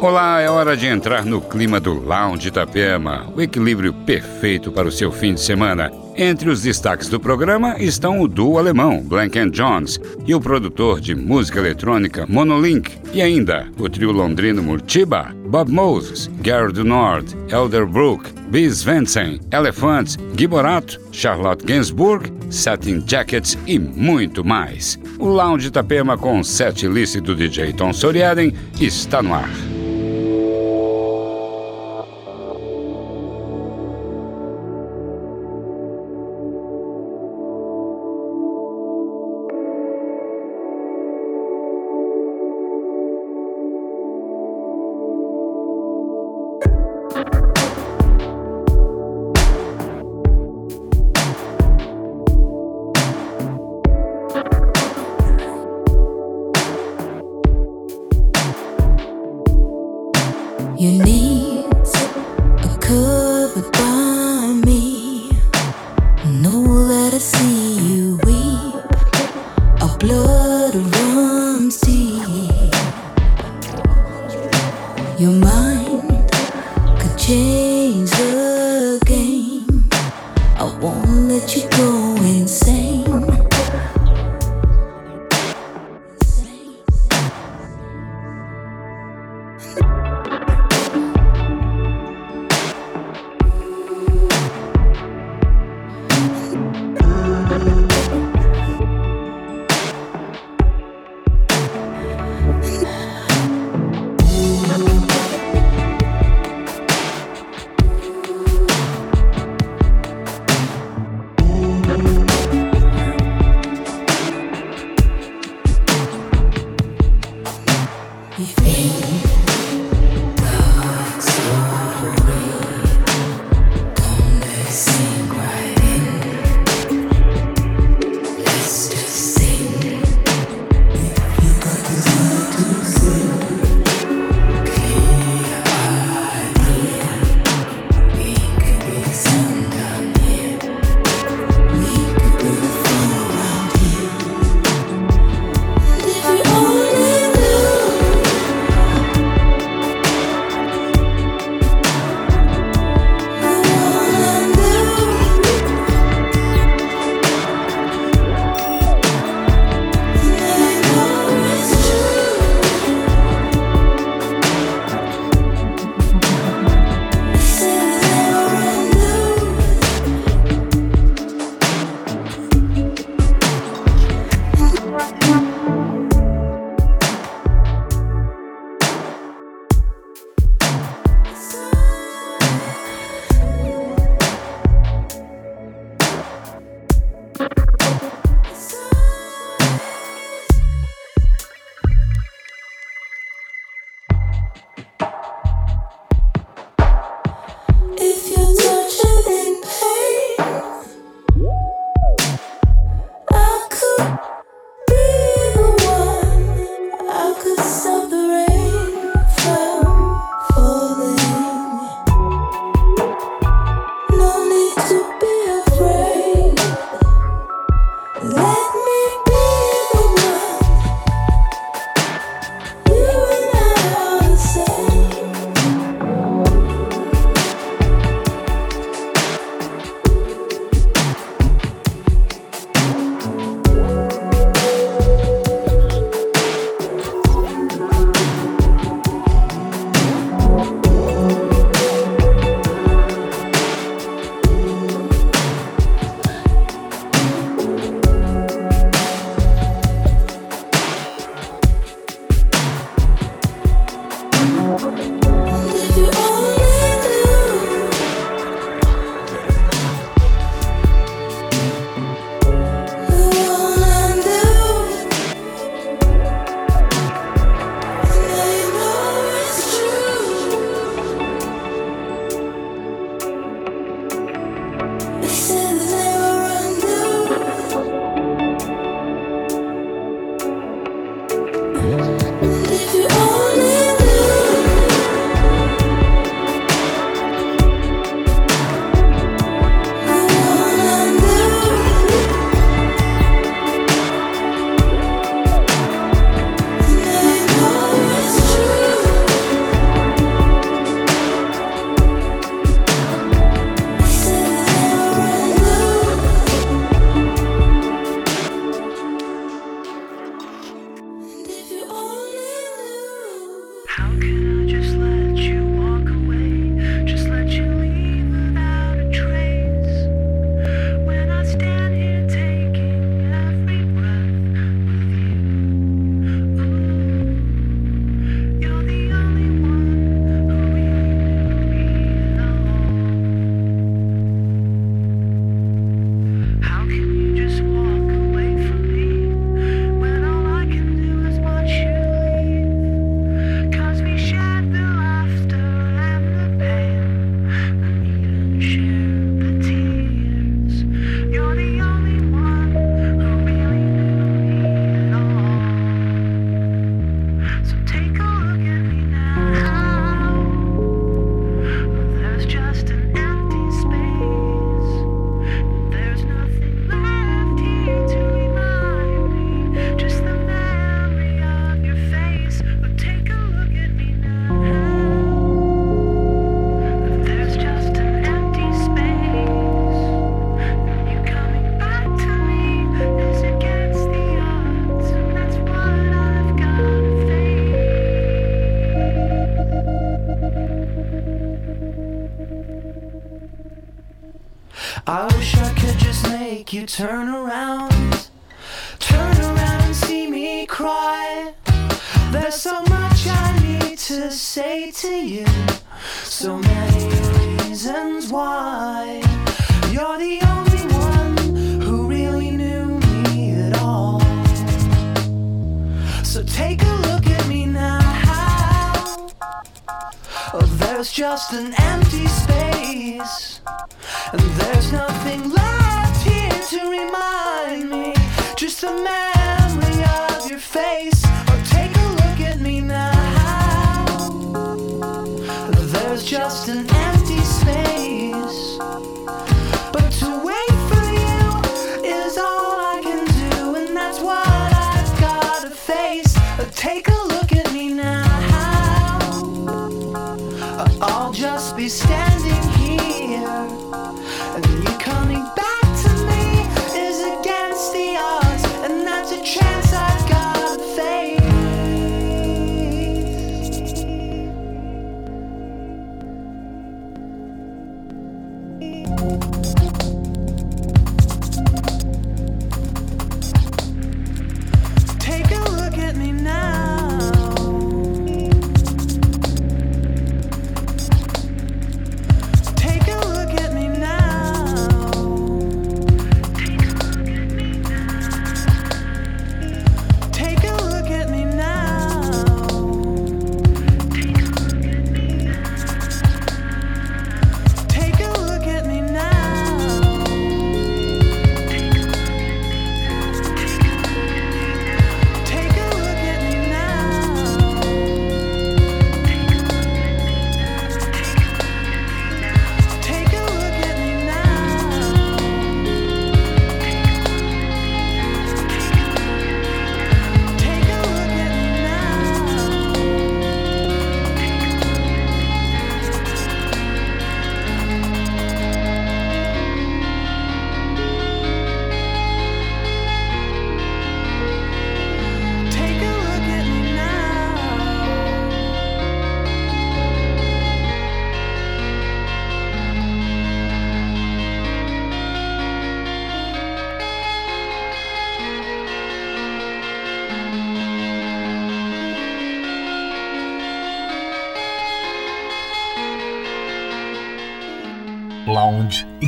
Olá, é hora de entrar no clima do Lounge Itapema, o equilíbrio perfeito para o seu fim de semana. Entre os destaques do programa estão o duo alemão Blank Jones e o produtor de música eletrônica Monolink, e ainda o trio londrino Murtiba, Bob Moses, Gary do Nord, Elderbrook, Biz Vensen, Elephants, Giborato, Charlotte Gainsbourg, Satin Jackets e muito mais. O Lounge Itapema com set list do DJ Tom Soriaden está no ar.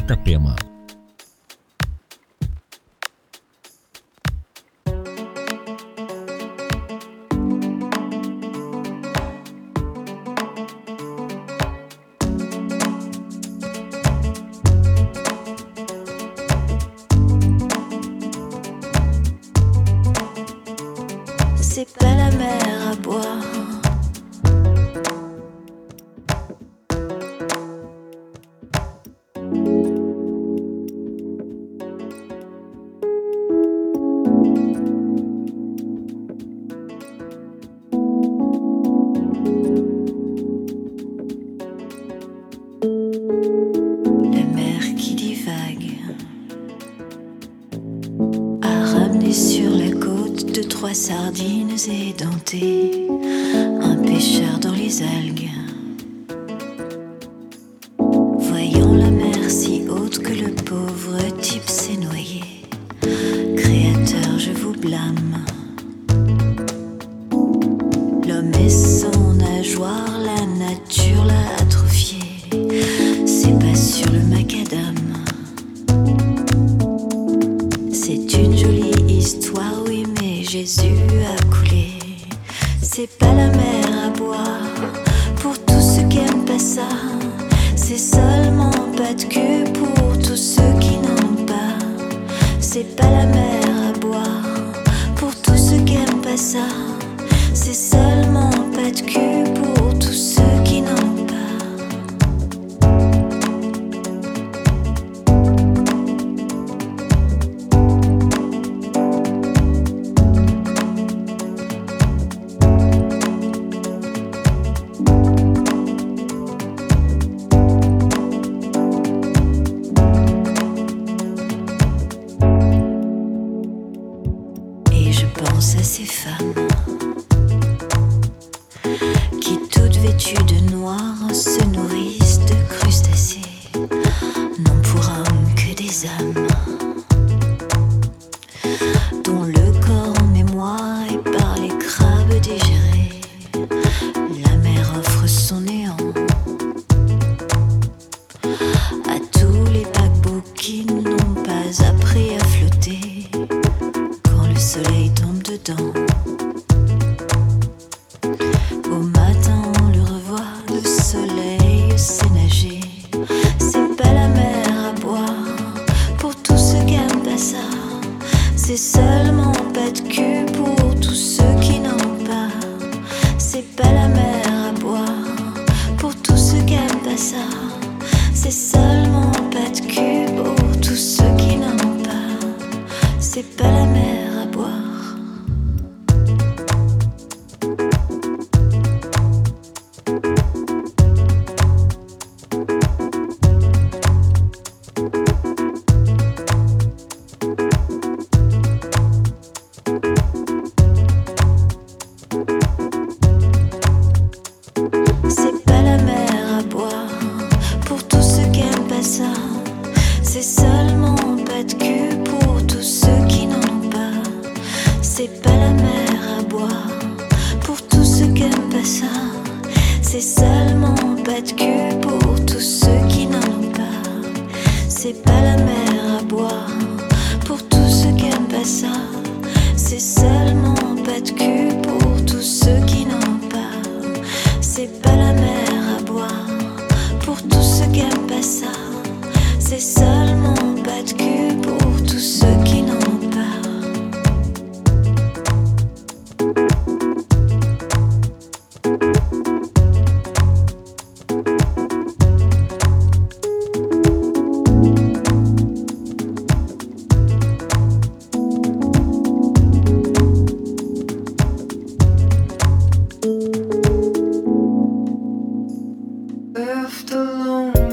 Itapema. I left alone.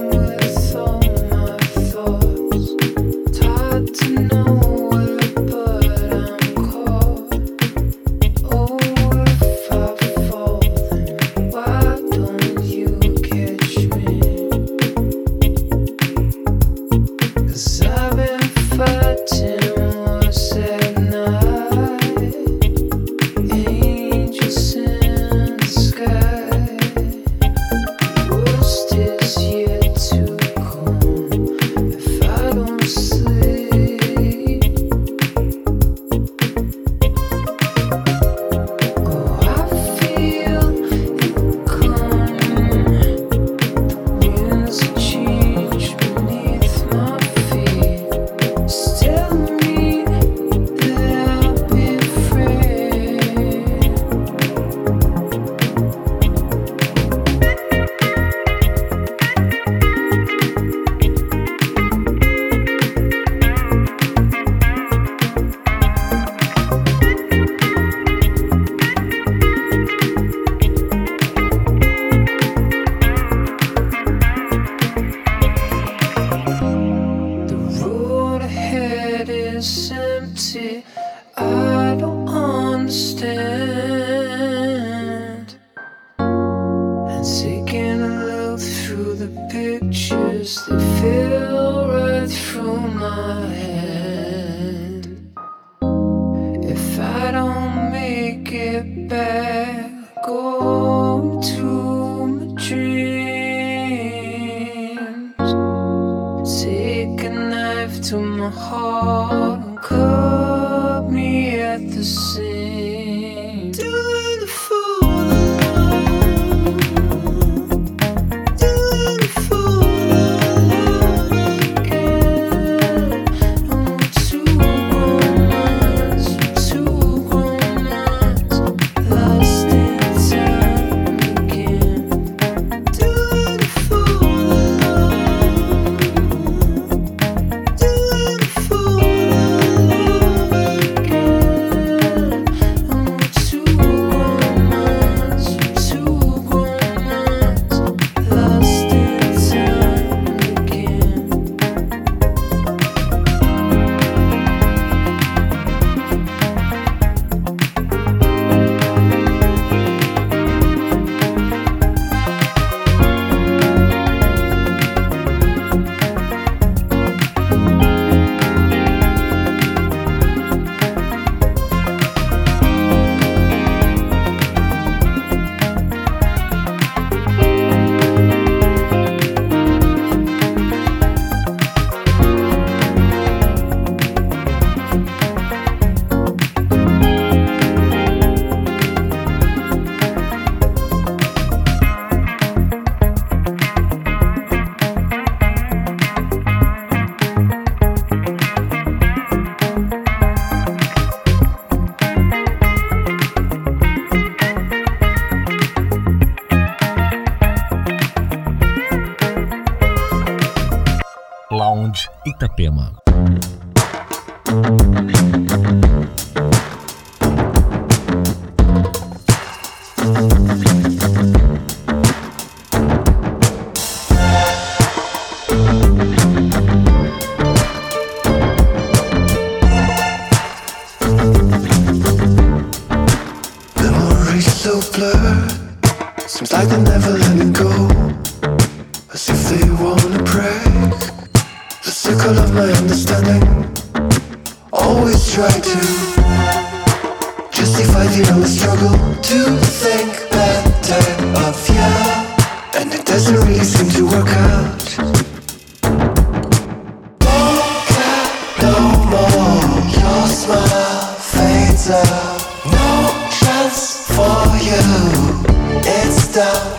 Seems like they're never letting go. As if they wanna break the circle of my understanding. Always try to justify the endless struggle to think better of you. And it doesn't really seem to work out. Don't care no more. Your smile fades out. down.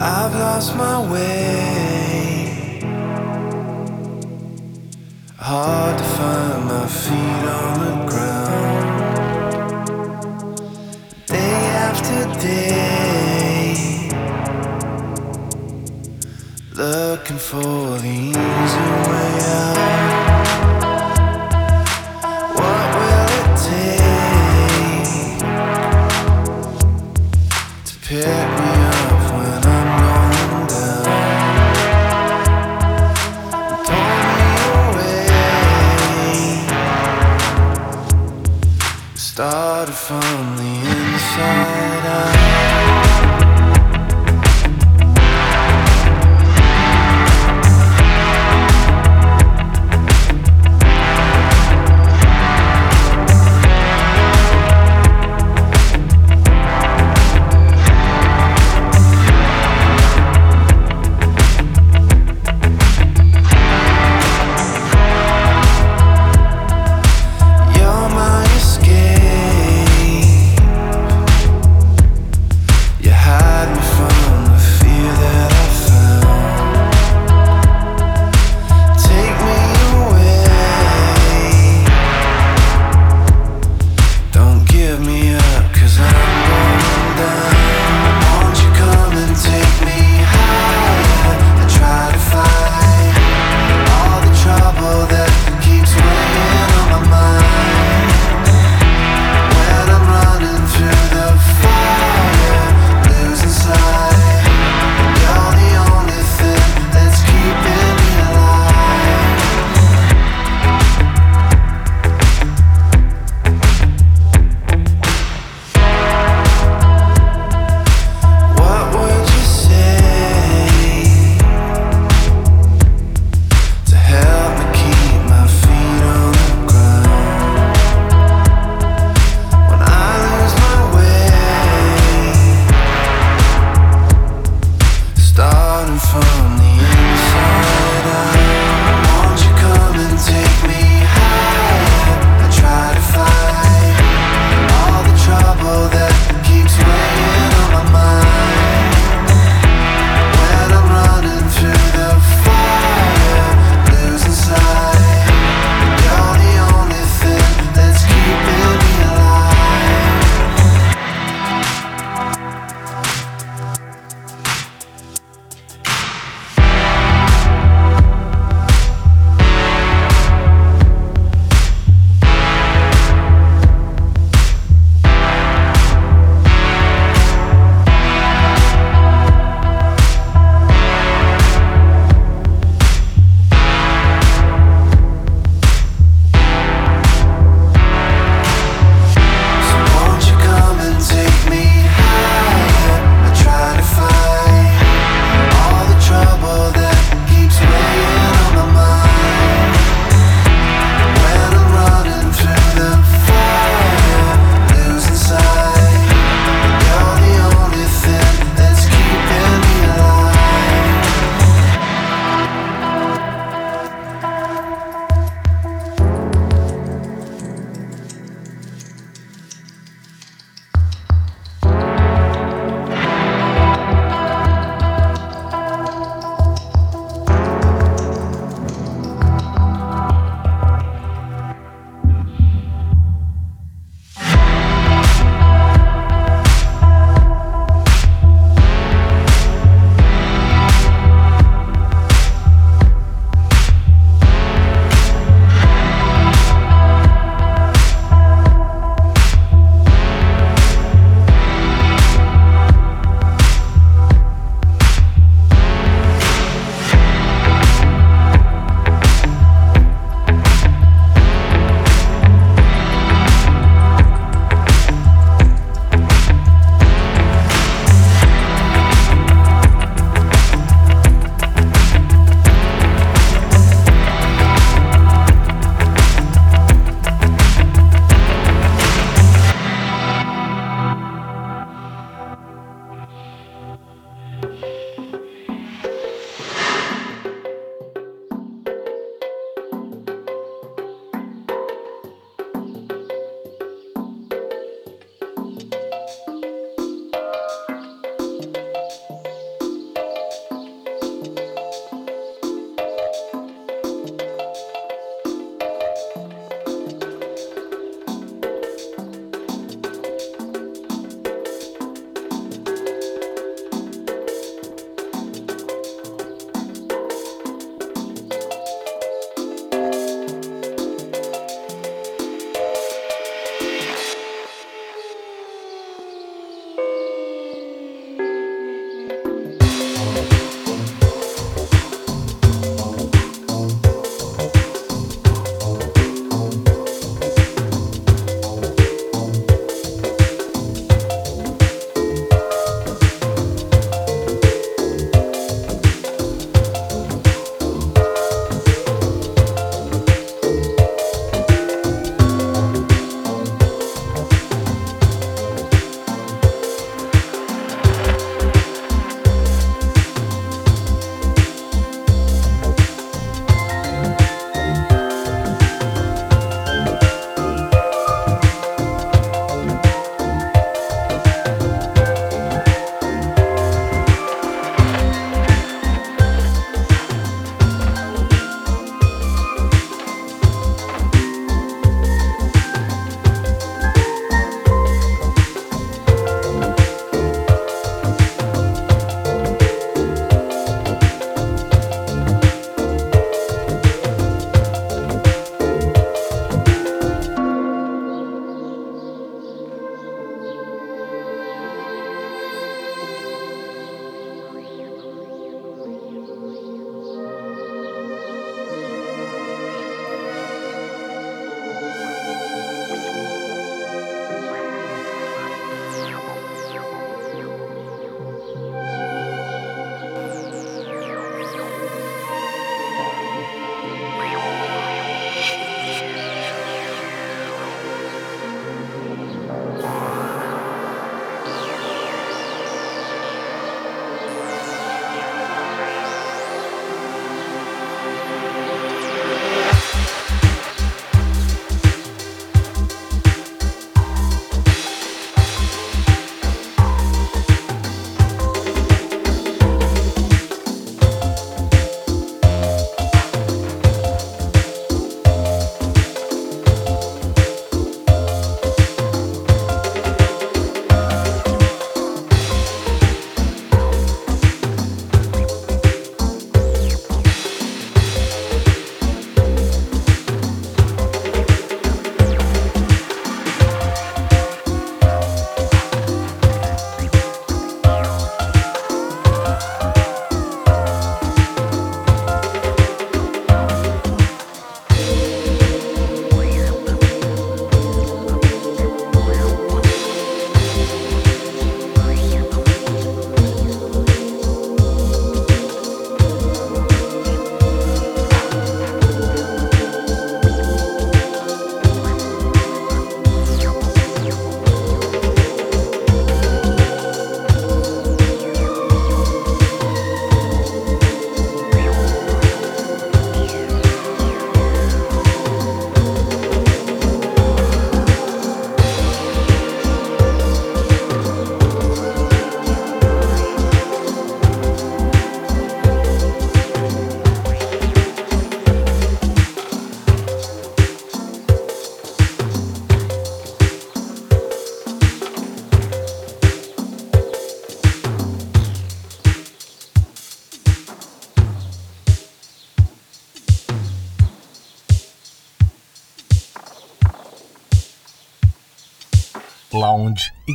Lost my way. Hard to find my feet on the ground. Day after day, looking for the easy way out.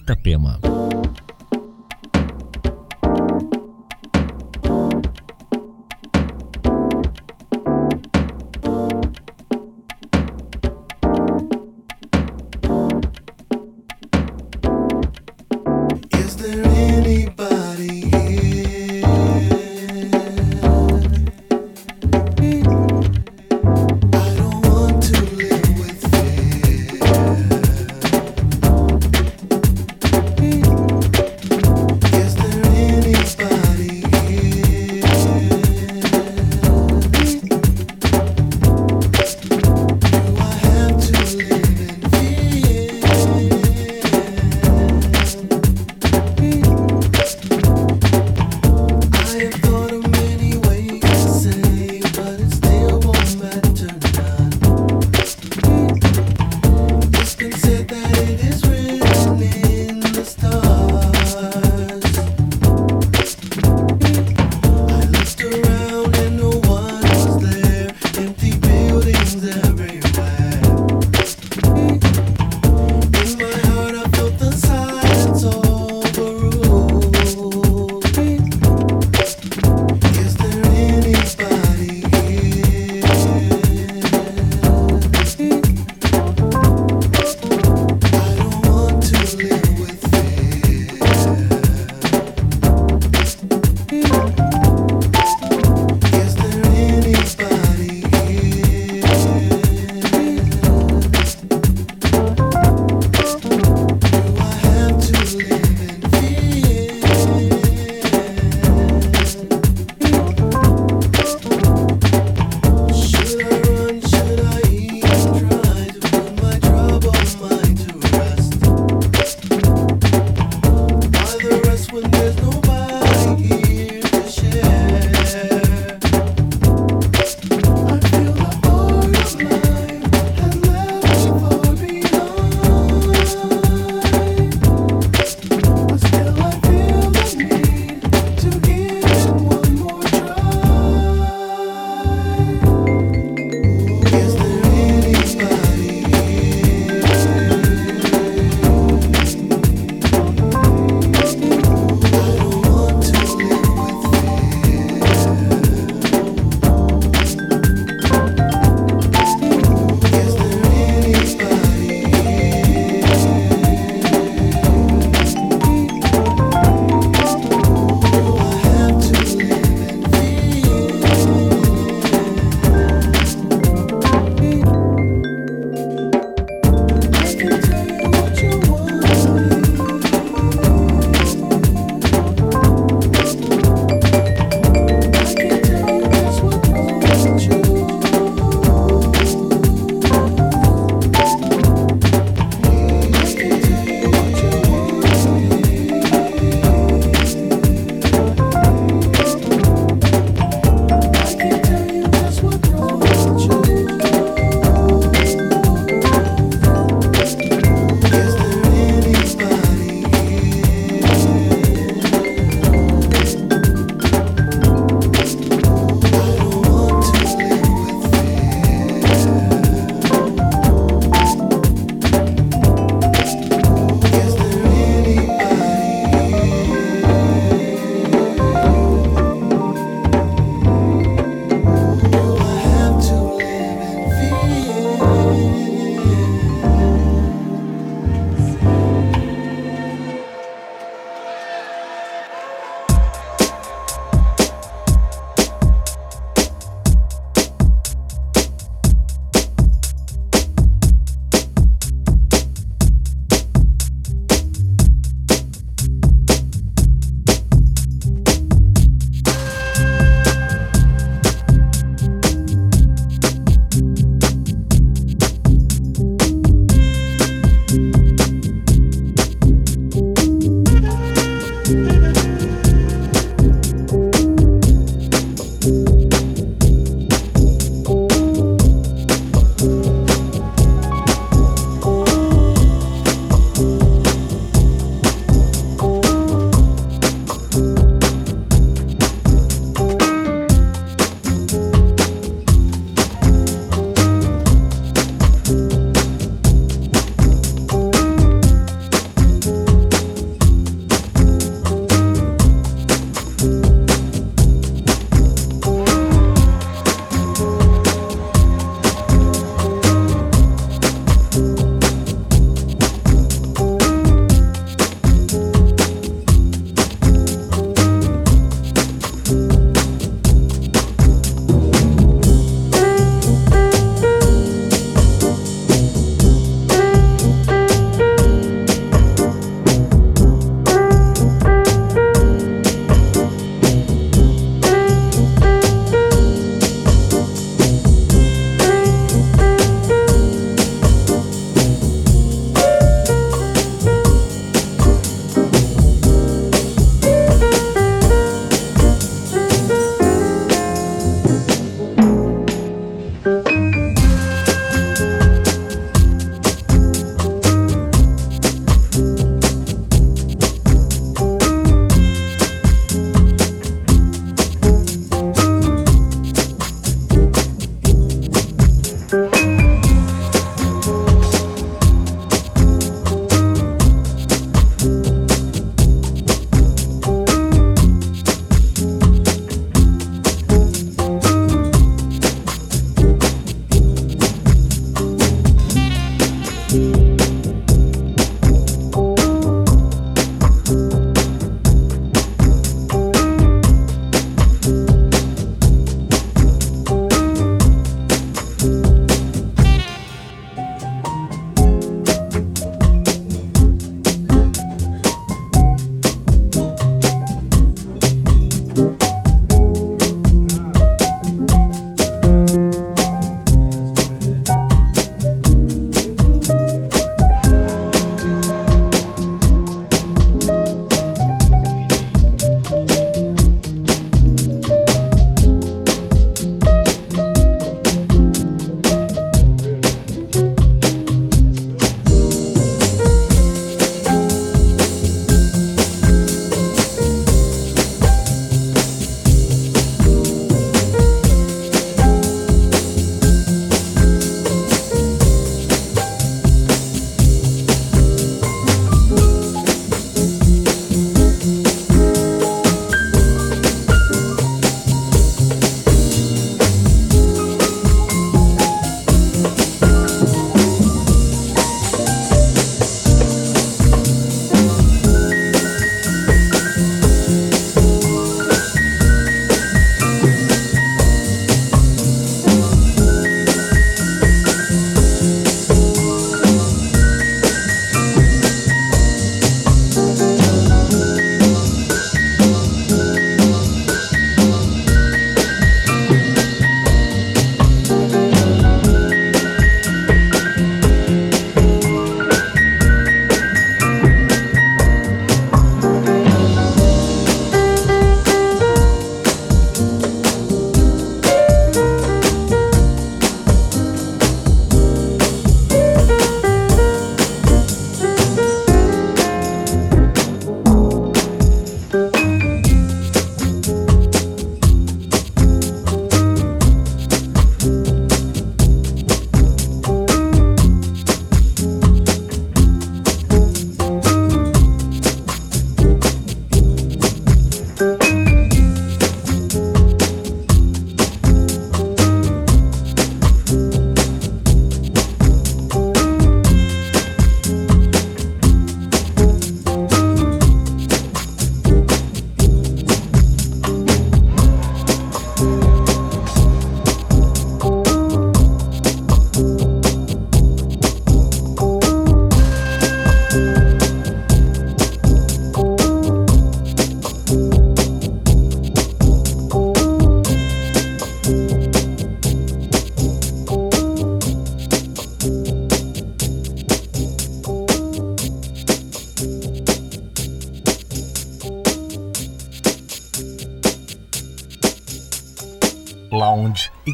Itapema.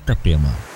Itapema.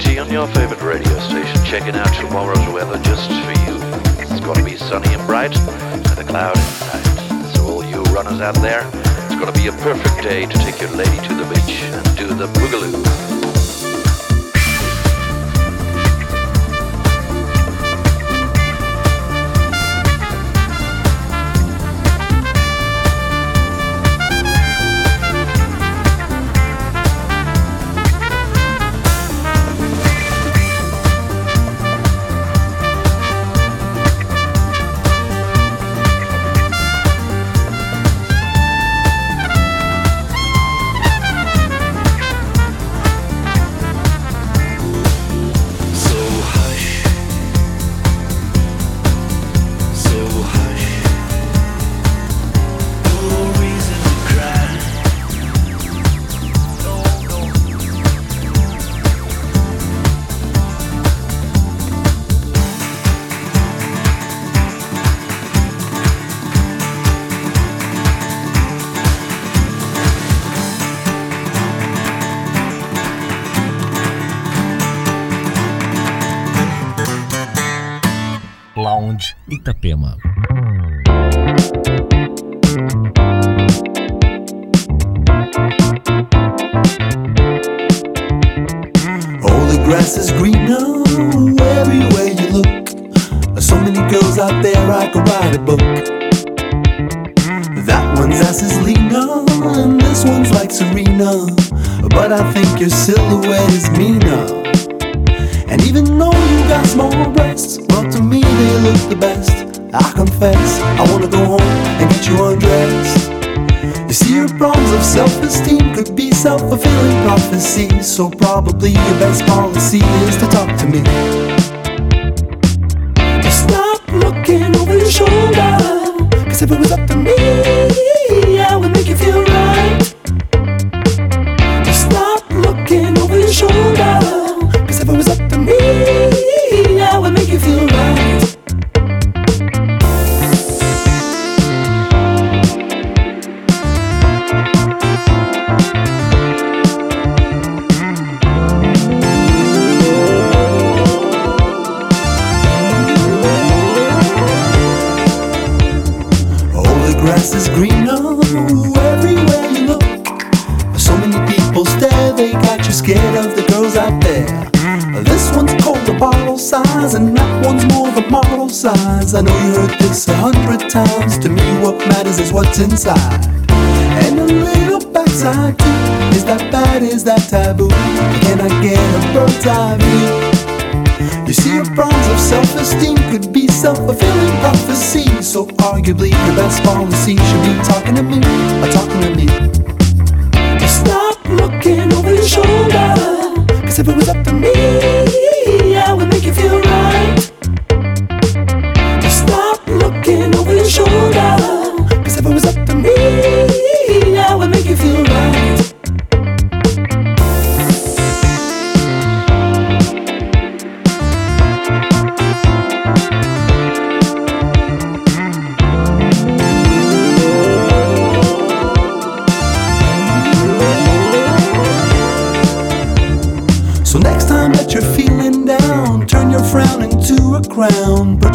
JT on your favorite radio station, checking out tomorrow's weather just for you. It's going to be sunny and bright, with a cloud in sight. So all you runners out there, it's going to be a perfect day to take your lady to the beach and do the boogaloo. Itapema. All the grass is greener everywhere you look. So many girls out there I could write a book. That one's ass is leaner, and this one's like Serena. But I think your silhouette is meaner. And even though look the best. I confess, I wanna go home and get you undressed. You see, your problems of self esteem could be self fulfilling prophecy. So, probably your best policy is to talk to me. Stop looking over your shoulder. Cause if it was up to me, inside. And a little backside too. Is that bad? Is that taboo? Can I get a bird's eye view? You see, your problems of self-esteem could be self-fulfilling prophecy. So arguably, your best policy should be talking to me, or talking to me. Stop looking over your shoulder. Cause if it was up to me, I would make you feel right. Stop looking over your shoulder. It was up to me, I would make you feel right.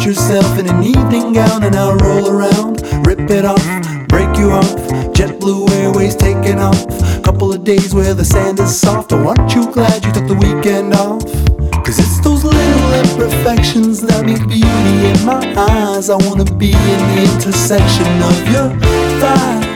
So days where the sand is soft. Oh, aren't you glad you took the weekend off? Cause it's those little imperfections that make beauty in my eyes. I wanna be in the intersection of your thighs.